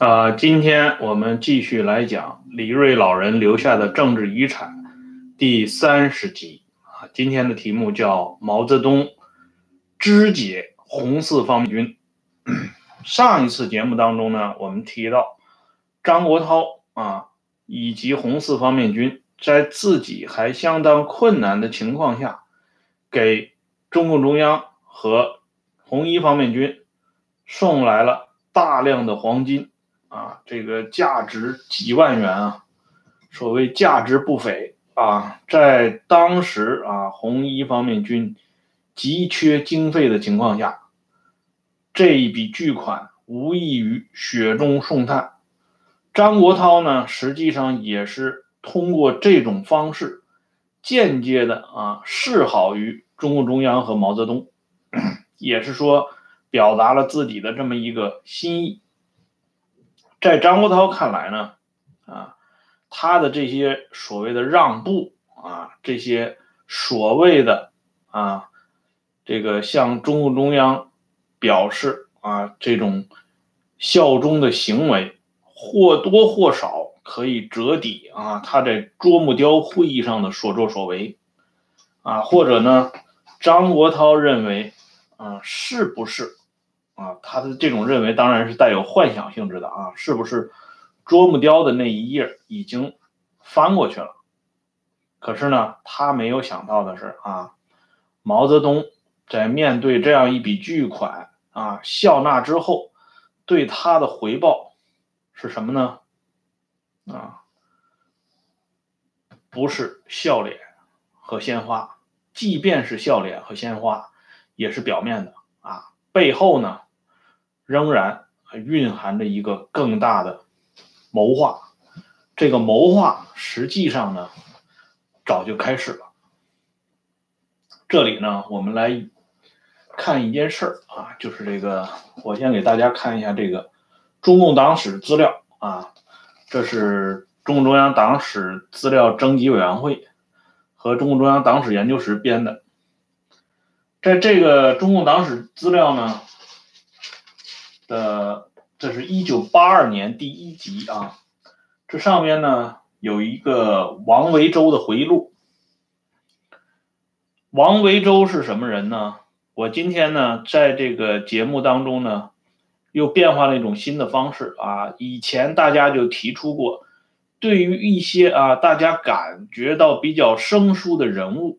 啊，今天我们继续来讲李瑞老人留下的政治遗产第三十集啊。今天的题目叫毛泽东肢解红四方面军。上一次节目当中呢，我们提到张国焘啊以及红四方面军在自己还相当困难的情况下，给中共中央和红一方面军送来了大量的黄金。啊，这个价值几万元啊，所谓价值不菲啊，在当时啊，红一方面军急缺经费的情况下，这一笔巨款无异于雪中送炭。张国焘呢，实际上也是通过这种方式，间接的啊示好于中共中央和毛泽东，也是说表达了自己的这么一个心意。在张国焘看来呢，啊，他的这些所谓的让步啊，这些所谓的啊，这个向中共中央表示啊这种效忠的行为，或多或少可以折抵啊他在啄木雕会议上的所作所为，啊，或者呢，张国焘认为啊，是不是？啊，他的这种认为当然是带有幻想性质的啊，是不是啄木雕的那一页已经翻过去了？可是呢，他没有想到的是啊，毛泽东在面对这样一笔巨款啊笑纳之后，对他的回报是什么呢？啊，不是笑脸和鲜花，即便是笑脸和鲜花，也是表面的啊，背后呢？仍然蕴含着一个更大的谋划，这个谋划实际上呢早就开始了。这里呢，我们来看一件事儿啊，就是这个，我先给大家看一下这个中共党史资料啊，这是中共中央党史资料征集委员会和中共中央党史研究室编的，在这个中共党史资料呢。的，这是一九八二年第一集啊，这上面呢有一个王维洲的回忆录。王维洲是什么人呢？我今天呢在这个节目当中呢，又变换了一种新的方式啊。以前大家就提出过，对于一些啊大家感觉到比较生疏的人物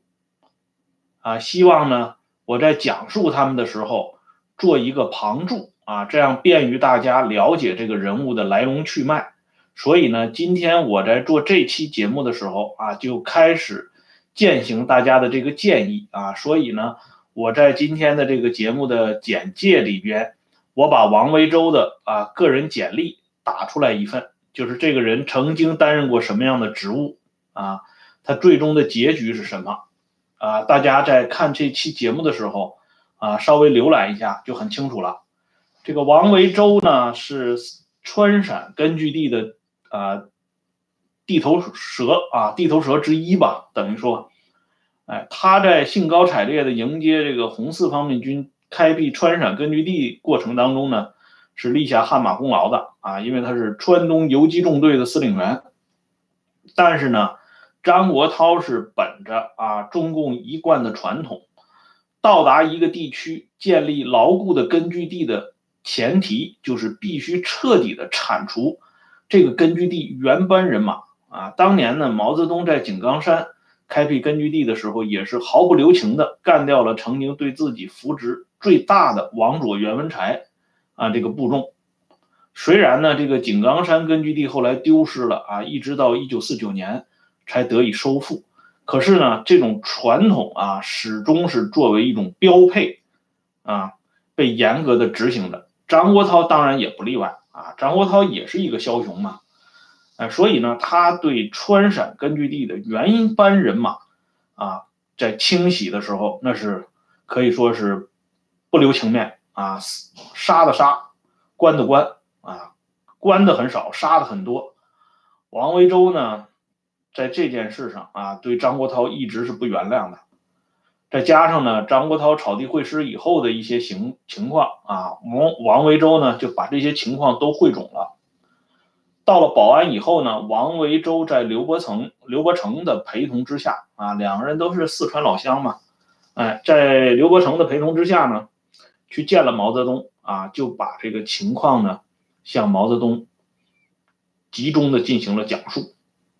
啊，希望呢我在讲述他们的时候做一个旁注。啊，这样便于大家了解这个人物的来龙去脉。所以呢，今天我在做这期节目的时候啊，就开始践行大家的这个建议啊。所以呢，我在今天的这个节目的简介里边，我把王维洲的啊个人简历打出来一份，就是这个人曾经担任过什么样的职务啊，他最终的结局是什么啊？大家在看这期节目的时候啊，稍微浏览一下就很清楚了。这个王维洲呢是川陕根据地的啊地头蛇啊地头蛇之一吧，等于说，哎，他在兴高采烈的迎接这个红四方面军开辟川陕根据地过程当中呢，是立下汗马功劳的啊，因为他是川东游击纵队的司令员。但是呢，张国焘是本着啊中共一贯的传统，到达一个地区建立牢固的根据地的。前提就是必须彻底的铲除这个根据地原班人马啊！当年呢，毛泽东在井冈山开辟根据地的时候，也是毫不留情的干掉了曾经对自己扶植最大的王佐、袁文才啊这个部众。虽然呢，这个井冈山根据地后来丢失了啊，一直到一九四九年才得以收复，可是呢，这种传统啊，始终是作为一种标配啊，被严格的执行的。张国焘当然也不例外啊，张国焘也是一个枭雄嘛，哎，所以呢，他对川陕根据地的原班人马啊，在清洗的时候，那是可以说是不留情面啊，杀的杀，关的关啊，关的很少，杀的很多。王维洲呢，在这件事上啊，对张国焘一直是不原谅的。再加上呢，张国焘草地会师以后的一些情情况啊，王王维洲呢就把这些情况都汇总了，到了保安以后呢，王维洲在刘伯承、刘伯承的陪同之下啊，两个人都是四川老乡嘛，哎，在刘伯承的陪同之下呢，去见了毛泽东啊，就把这个情况呢向毛泽东集中的进行了讲述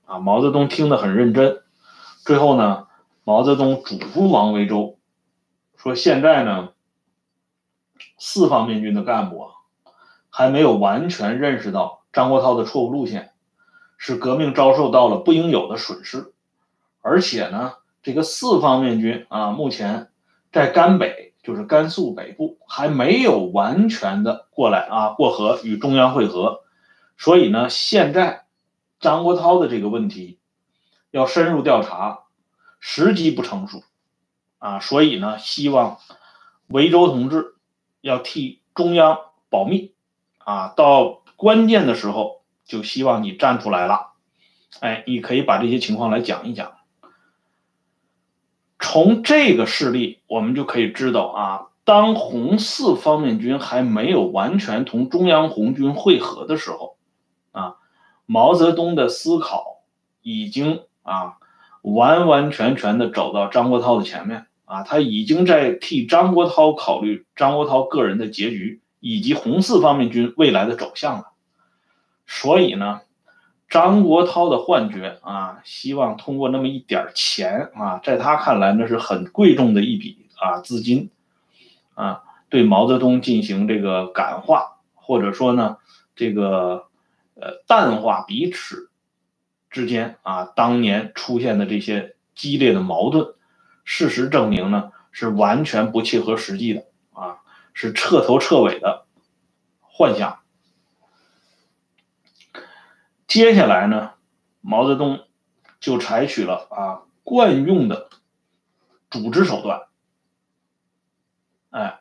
啊，毛泽东听得很认真。最后呢，毛泽东嘱咐王维洲说：“现在呢，四方面军的干部啊，还没有完全认识到。”张国焘的错误路线，使革命遭受到了不应有的损失，而且呢，这个四方面军啊，目前在甘北，就是甘肃北部，还没有完全的过来啊过河与中央会合，所以呢，现在张国焘的这个问题要深入调查，时机不成熟啊，所以呢，希望维州同志要替中央保密啊，到。关键的时候就希望你站出来了，哎，你可以把这些情况来讲一讲。从这个事例，我们就可以知道啊，当红四方面军还没有完全同中央红军会合的时候，啊，毛泽东的思考已经啊完完全全的走到张国焘的前面啊，他已经在替张国焘考虑张国焘个人的结局以及红四方面军未来的走向了。所以呢，张国焘的幻觉啊，希望通过那么一点钱啊，在他看来那是很贵重的一笔啊资金，啊，对毛泽东进行这个感化，或者说呢，这个呃淡化彼此之间啊当年出现的这些激烈的矛盾。事实证明呢，是完全不切合实际的啊，是彻头彻尾的幻想。接下来呢，毛泽东就采取了啊惯用的组织手段，哎，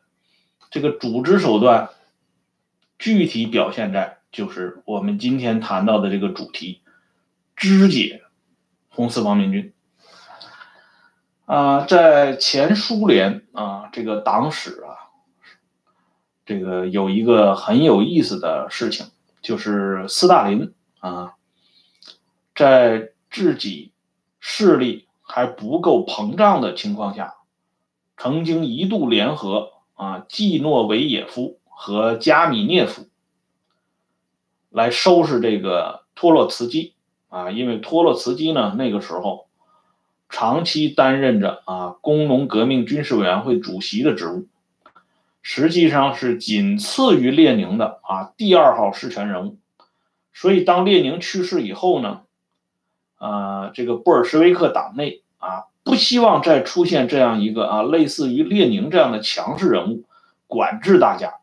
这个组织手段具体表现在就是我们今天谈到的这个主题——肢解红四方面军。啊，在前苏联啊这个党史啊，这个有一个很有意思的事情，就是斯大林。啊，在自己势力还不够膨胀的情况下，曾经一度联合啊季诺维也夫和加米涅夫来收拾这个托洛茨基啊，因为托洛茨基呢那个时候长期担任着啊工农革命军事委员会主席的职务，实际上是仅次于列宁的啊第二号实权人物。所以，当列宁去世以后呢，啊，这个布尔什维克党内啊，不希望再出现这样一个啊，类似于列宁这样的强势人物管制大家。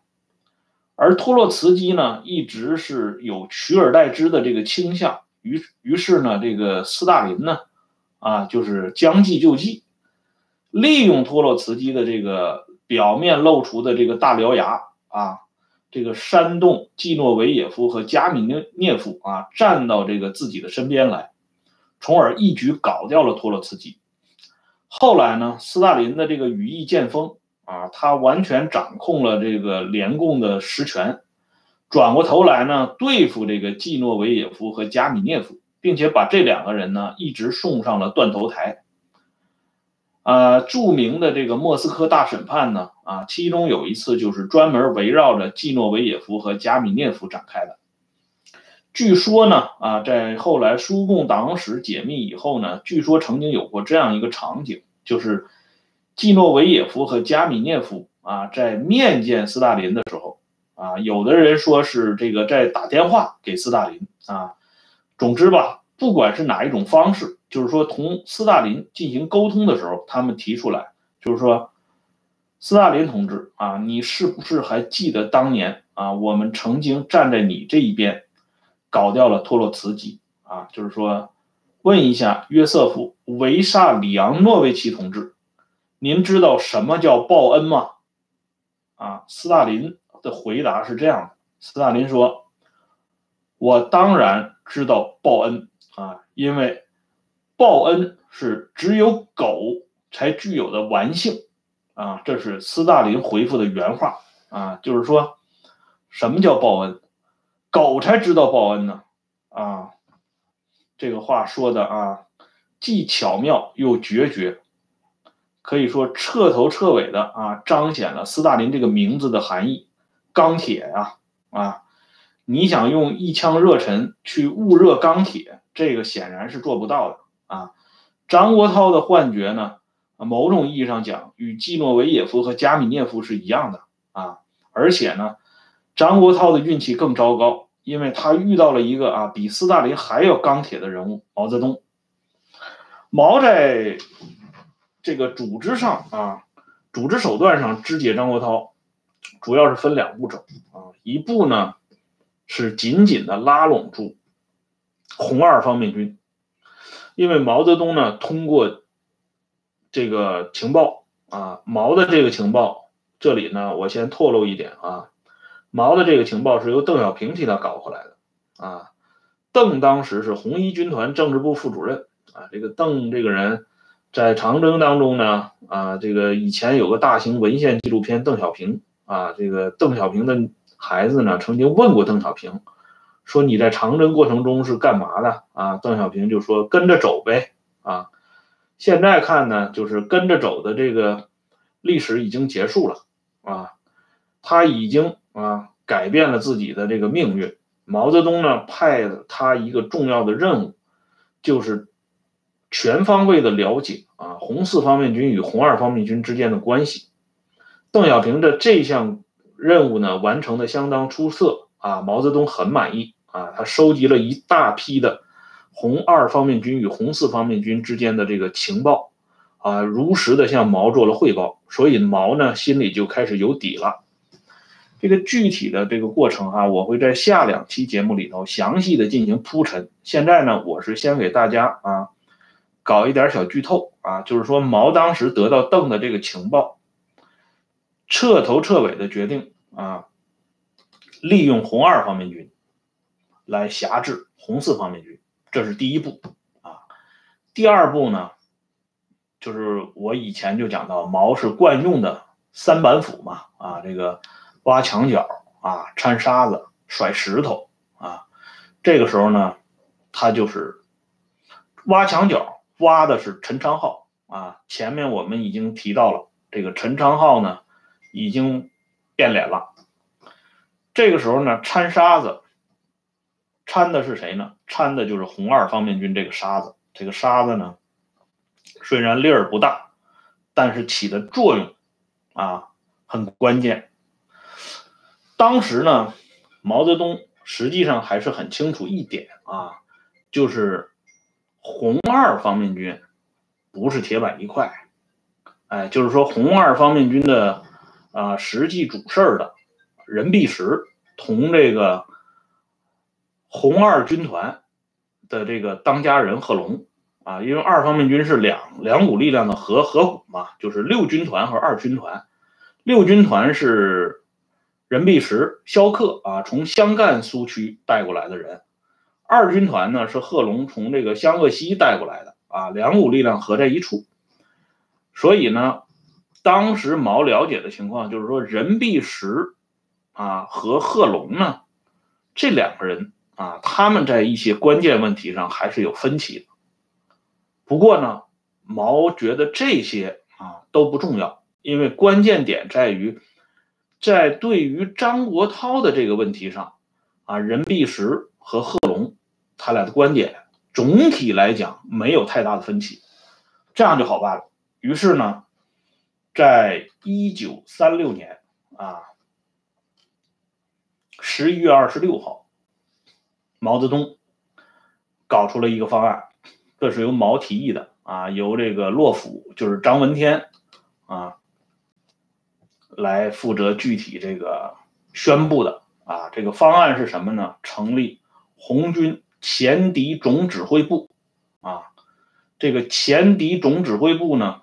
而托洛茨基呢，一直是有取而代之的这个倾向。于于是呢，这个斯大林呢，啊，就是将计就计，利用托洛茨基的这个表面露出的这个大獠牙啊。这个煽动季诺维也夫和加米涅涅夫啊站到这个自己的身边来，从而一举搞掉了托洛茨基。后来呢，斯大林的这个羽翼渐丰啊，他完全掌控了这个联共的实权，转过头来呢对付这个季诺维也夫和加米涅夫，并且把这两个人呢一直送上了断头台。呃，著名的这个莫斯科大审判呢，啊，其中有一次就是专门围绕着季诺维也夫和加米涅夫展开的。据说呢，啊，在后来苏共党史解密以后呢，据说曾经有过这样一个场景，就是季诺维也夫和加米涅夫啊，在面见斯大林的时候，啊，有的人说是这个在打电话给斯大林啊，总之吧，不管是哪一种方式。就是说，同斯大林进行沟通的时候，他们提出来，就是说，斯大林同志啊，你是不是还记得当年啊，我们曾经站在你这一边，搞掉了托洛茨基啊？就是说，问一下约瑟夫·维萨里昂诺维奇同志，您知道什么叫报恩吗？啊，斯大林的回答是这样的：斯大林说，我当然知道报恩啊，因为。报恩是只有狗才具有的玩性，啊，这是斯大林回复的原话啊，就是说，什么叫报恩？狗才知道报恩呢，啊，这个话说的啊，既巧妙又决绝，可以说彻头彻尾的啊，彰显了斯大林这个名字的含义。钢铁呀，啊，你想用一腔热忱去焐热钢铁，这个显然是做不到的啊。张国焘的幻觉呢，某种意义上讲，与季诺维也夫和加米涅夫是一样的啊。而且呢，张国焘的运气更糟糕，因为他遇到了一个啊比斯大林还要钢铁的人物毛泽东。毛在这个组织上啊，组织手段上肢解张国焘。主要是分两步走啊，一步呢是紧紧的拉拢住红二方面军，因为毛泽东呢通过这个情报啊，毛的这个情报，这里呢我先透露一点啊，毛的这个情报是由邓小平替他搞回来的啊，邓当时是红一军团政治部副主任啊，这个邓这个人在长征当中呢啊，这个以前有个大型文献纪录片《邓小平》。啊，这个邓小平的孩子呢，曾经问过邓小平，说你在长征过程中是干嘛的？啊，邓小平就说跟着走呗。啊，现在看呢，就是跟着走的这个历史已经结束了。啊，他已经啊改变了自己的这个命运。毛泽东呢派他一个重要的任务，就是全方位的了解啊红四方面军与红二方面军之间的关系。邓小平的这项任务呢，完成的相当出色啊，毛泽东很满意啊，他收集了一大批的红二方面军与红四方面军之间的这个情报啊，如实的向毛做了汇报，所以毛呢心里就开始有底了。这个具体的这个过程啊，我会在下两期节目里头详细的进行铺陈。现在呢，我是先给大家啊搞一点小剧透啊，就是说毛当时得到邓的这个情报。彻头彻尾的决定啊，利用红二方面军来辖制红四方面军，这是第一步啊。第二步呢，就是我以前就讲到，毛是惯用的三板斧嘛啊，这个挖墙角啊，掺沙子，甩石头啊。这个时候呢，他就是挖墙角，挖的是陈昌浩啊。前面我们已经提到了这个陈昌浩呢。已经变脸了。这个时候呢，掺沙子，掺的是谁呢？掺的就是红二方面军这个沙子。这个沙子呢，虽然粒儿不大，但是起的作用啊很关键。当时呢，毛泽东实际上还是很清楚一点啊，就是红二方面军不是铁板一块。哎，就是说红二方面军的。啊，实际主事儿的任弼时同这个红二军团的这个当家人贺龙啊，因为二方面军是两两股力量的合合股嘛，就是六军团和二军团。六军团是任弼时、萧克啊从湘赣苏区带过来的人，二军团呢是贺龙从这个湘鄂西带过来的啊，两股力量合在一处，所以呢。当时毛了解的情况就是说，任弼时啊和贺龙呢这两个人啊，他们在一些关键问题上还是有分歧的。不过呢，毛觉得这些啊都不重要，因为关键点在于，在对于张国焘的这个问题上啊，任弼时和贺龙他俩的观点总体来讲没有太大的分歧，这样就好办了。于是呢。在一九三六年啊，十一月二十六号，毛泽东搞出了一个方案，这是由毛提议的啊，由这个洛甫就是张闻天啊来负责具体这个宣布的啊。这个方案是什么呢？成立红军前敌总指挥部啊。这个前敌总指挥部呢？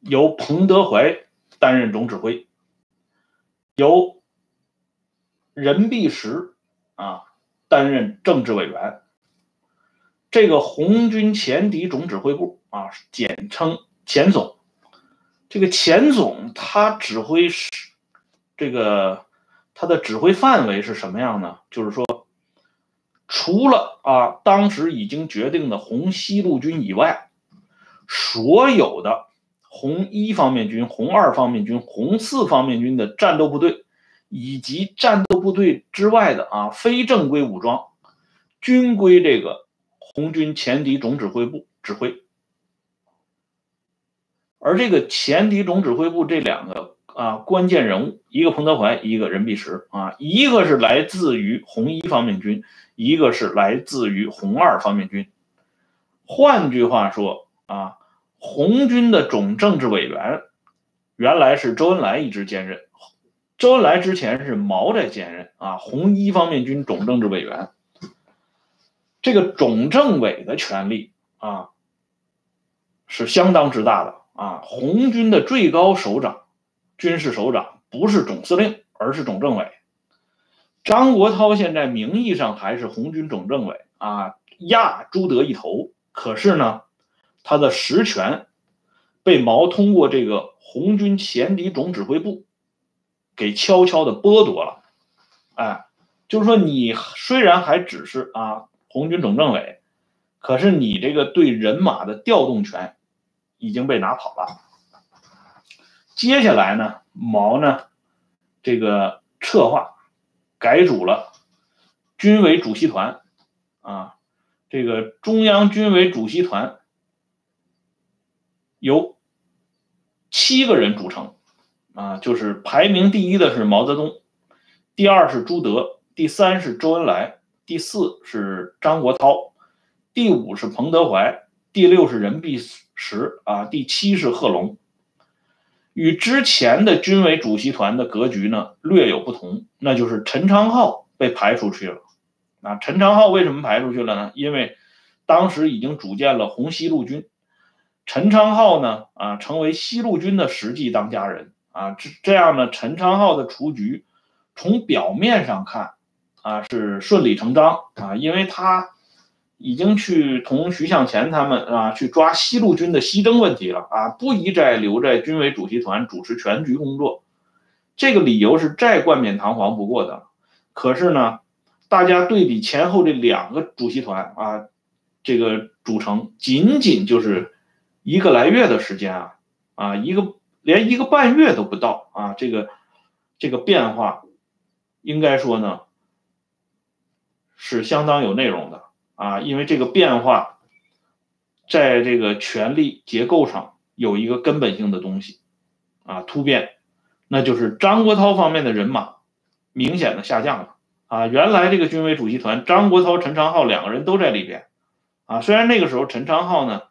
由彭德怀担任总指挥，由任弼时啊担任政治委员。这个红军前敌总指挥部啊，简称前总。这个前总他指挥是这个他的指挥范围是什么样呢？就是说，除除了啊当时已经决定的红西路军以外，所有的红一方面军、红二方面军、红四方面军的战斗部队，以及战斗部队之外的啊非正规武装，均归这个红军前敌总指挥部指挥。而这个前敌总指挥部这两个啊关键人物，一个彭德怀，一个任弼时啊，一个是来自于红一方面军，一个是来自于红二方面军。换句话说啊，红军的总政治委员原来是周恩来一直兼任，周恩来之前是毛在兼任啊，红一方面军总政治委员。这个总政委的权力啊是相当之大的。啊，红军的最高首长、军事首长不是总司令，而是总政委。张国焘现在名义上还是红军总政委啊，压朱德一头。可是呢，他的实权被毛通过这个红军前敌总指挥部给悄悄的剥夺了。哎，就是说，你虽然还只是啊红军总政委，可是你这个对人马的调动权。已经被拿跑了。接下来呢，毛呢，这个策划改组了军委主席团，啊，这个中央军委主席团由七个人组成，啊，就是排名第一的是毛泽东，第二是朱德，第三是周恩来，第四是张国焘，第五是彭德怀，第六是任弼时啊，第七是贺龙，与之前的军委主席团的格局呢略有不同，那就是陈昌浩被排出去了。啊，陈昌浩为什么排出去了呢？因为当时已经组建了红西路军，陈昌浩呢啊成为西路军的实际当家人啊，这这样呢，陈昌浩的出局从表面上看啊是顺理成章啊，因为他。已经去同徐向前他们啊去抓西路军的西征问题了啊，不宜再留在军委主席团主持全局工作，这个理由是再冠冕堂皇不过的。可是呢，大家对比前后这两个主席团啊，这个组成仅仅就是一个来月的时间啊啊，一个连一个半月都不到啊，这个这个变化，应该说呢是相当有内容的。啊，因为这个变化，在这个权力结构上有一个根本性的东西，啊，突变，那就是张国焘方面的人马明显的下降了。啊，原来这个军委主席团，张国焘、陈昌浩两个人都在里边，啊，虽然那个时候陈昌浩呢，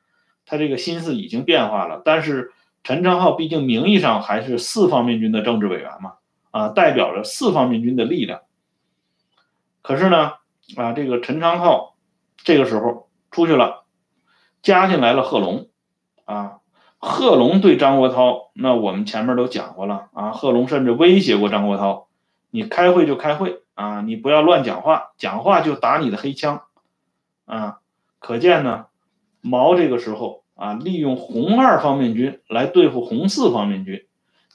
他这个心思已经变化了，但是陈昌浩毕竟名义上还是四方面军的政治委员嘛，啊，代表着四方面军的力量。可是呢，啊，这个陈昌浩。这个时候出去了，加进来了贺龙，啊，贺龙对张国焘，那我们前面都讲过了啊，贺龙甚至威胁过张国焘，你开会就开会啊，你不要乱讲话，讲话就打你的黑枪，啊，可见呢，毛这个时候啊，利用红二方面军来对付红四方面军，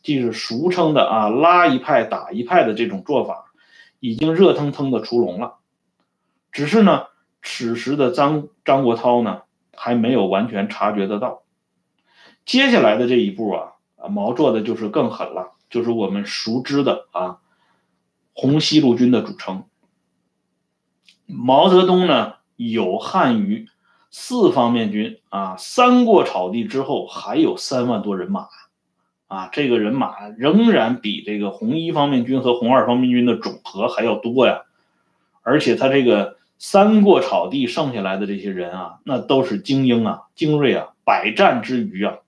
即是俗称的啊拉一派打一派的这种做法，已经热腾腾的出笼了，只是呢。此时的张张国焘呢，还没有完全察觉得到，接下来的这一步啊，啊毛做的就是更狠了，就是我们熟知的啊，红西路军的组成。毛泽东呢，有汉于四方面军啊，三过草地之后还有三万多人马，啊，这个人马仍然比这个红一方面军和红二方面军的总和还要多呀，而且他这个。三过草地剩下来的这些人啊，那都是精英啊，精锐啊，百战之余啊。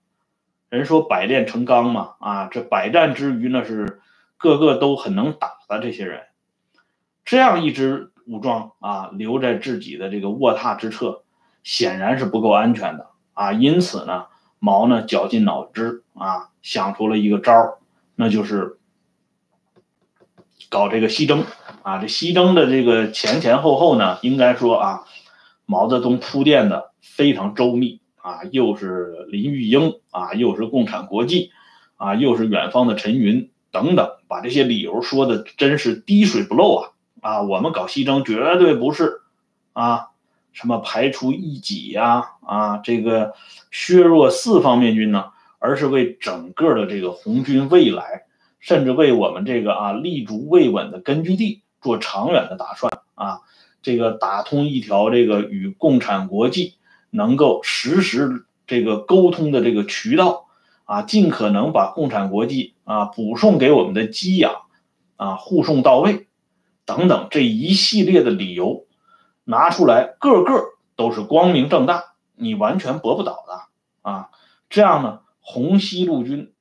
人说百炼成钢嘛，啊，这百战之余那是个个都很能打的这些人。这样一支武装啊，留在自己的这个卧榻之侧，显然是不够安全的啊。因此呢，毛呢绞尽脑汁啊，想出了一个招，那就是搞这个西征。啊，这西征的这个前前后后呢，应该说啊，毛泽东铺垫的非常周密啊，又是林玉英啊，又是共产国际啊，又是远方的陈云等等，把这些理由说的真是滴水不漏啊啊，我们搞西征绝对不是啊，什么排除异己呀，啊，这个削弱四方面军呢，而是为整个的这个红军未来，甚至为我们这个啊立足未稳的根据地做长远的打算啊，这个打通一条这个与共产国际能够实时这个沟通的这个渠道啊，尽可能把共产国际啊补送给我们的给养啊护送到位。等等，这一系列的理由拿出来，个个都是光明正大，你完全驳不倒的啊！这样呢，红西路军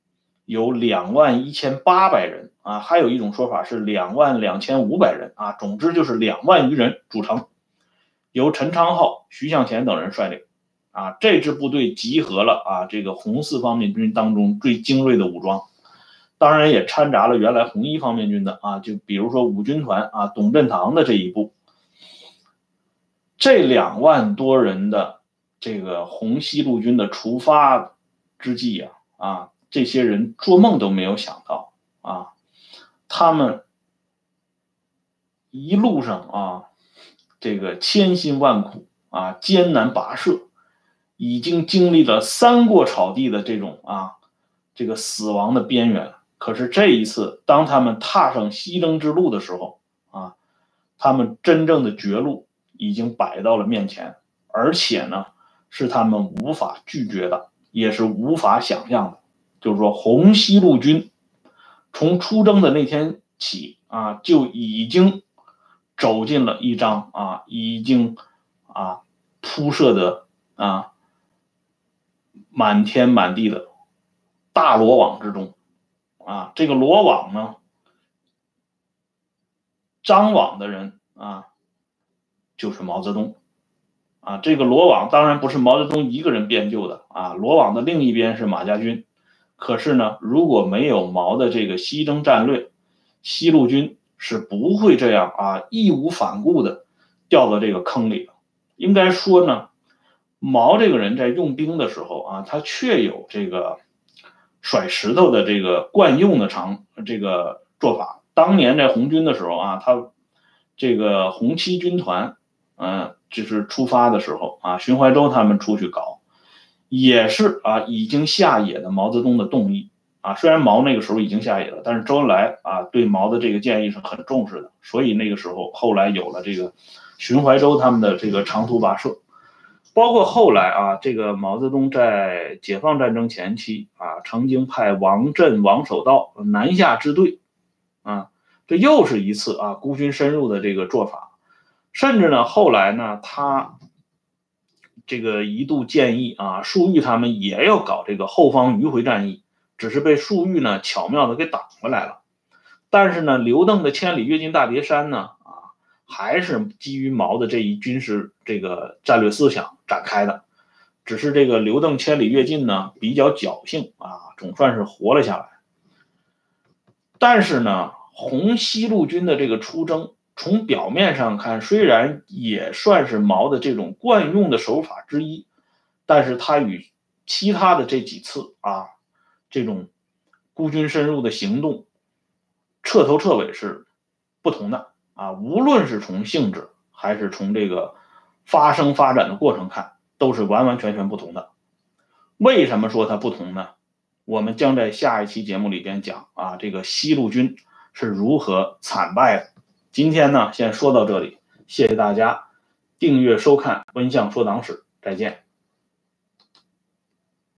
有两万一千八百人啊，还有一种说法是两万两千五百人啊，总之就是两万余人组成，由陈昌浩、徐向前等人率领啊，这支部队集合了啊，这个红四方面军当中最精锐的武装。当然也掺杂了原来红一方面军的啊，就比如说五军团啊，董振堂的这一部，这两万多人的这个红西路军的出发之际啊啊，这些人做梦都没有想到啊，他们一路上啊，这个千辛万苦啊，艰难跋涉，已经经历了三过草地的这种啊，这个死亡的边缘。可是这一次，当他们踏上西征之路的时候，啊，他们真正的绝路已经摆到了面前，而且呢，是他们无法拒绝的，也是无法想象的。就是说，红西路军从出征的那天起啊，就已经走进了一张啊，已经啊铺设的啊满天满地的大罗网之中。啊，这个罗网呢，张网的人啊，就是毛泽东。啊，这个罗网当然不是毛泽东一个人编就的啊，罗网的另一边是马家军。可是呢，如果没有毛的这个西征战略，西路军是不会这样啊，义无反顾的掉到这个坑里的。应该说呢，毛这个人在用兵的时候啊，他确有这个。甩石头的这个惯用的长这个做法，当年在红军的时候啊，他这个红七军团，嗯，就是出发的时候啊，徐怀洲他们出去搞，也是啊，已经下野的毛泽东的动议啊。虽然毛那个时候已经下野了，但是周恩来啊对毛的这个建议是很重视的，所以那个时候后来有了这个徐怀洲他们的这个长途跋涉。包括后来啊，这个毛泽东在解放战争前期啊，曾经派王震、王守道南下支队，啊，这又是一次啊孤军深入的这个做法。甚至呢，后来呢，他这个一度建议啊，粟裕他们也要搞这个后方迂回战役，只是被粟裕呢巧妙的给挡回来了。但是呢，刘邓的千里跃进大别山呢？啊还是基于毛的这一军事这个战略思想展开的，只是这个刘邓千里跃进呢比较侥幸啊，总算是活了下来。但是呢，红西路军的这个出征，从表面上看虽然也算是毛的这种惯用的手法之一，但是他与其他的这几次啊这种孤军深入的行动，彻头彻尾是不同的。啊，无论是从性质还是从这个发生发展的过程看，都是完完全全不同的。为什么说它不同呢？我们将在下一期节目里边讲啊，这个西路军是如何惨败的。今天呢，先说到这里，谢谢大家订阅收看《温相说党史》，再见。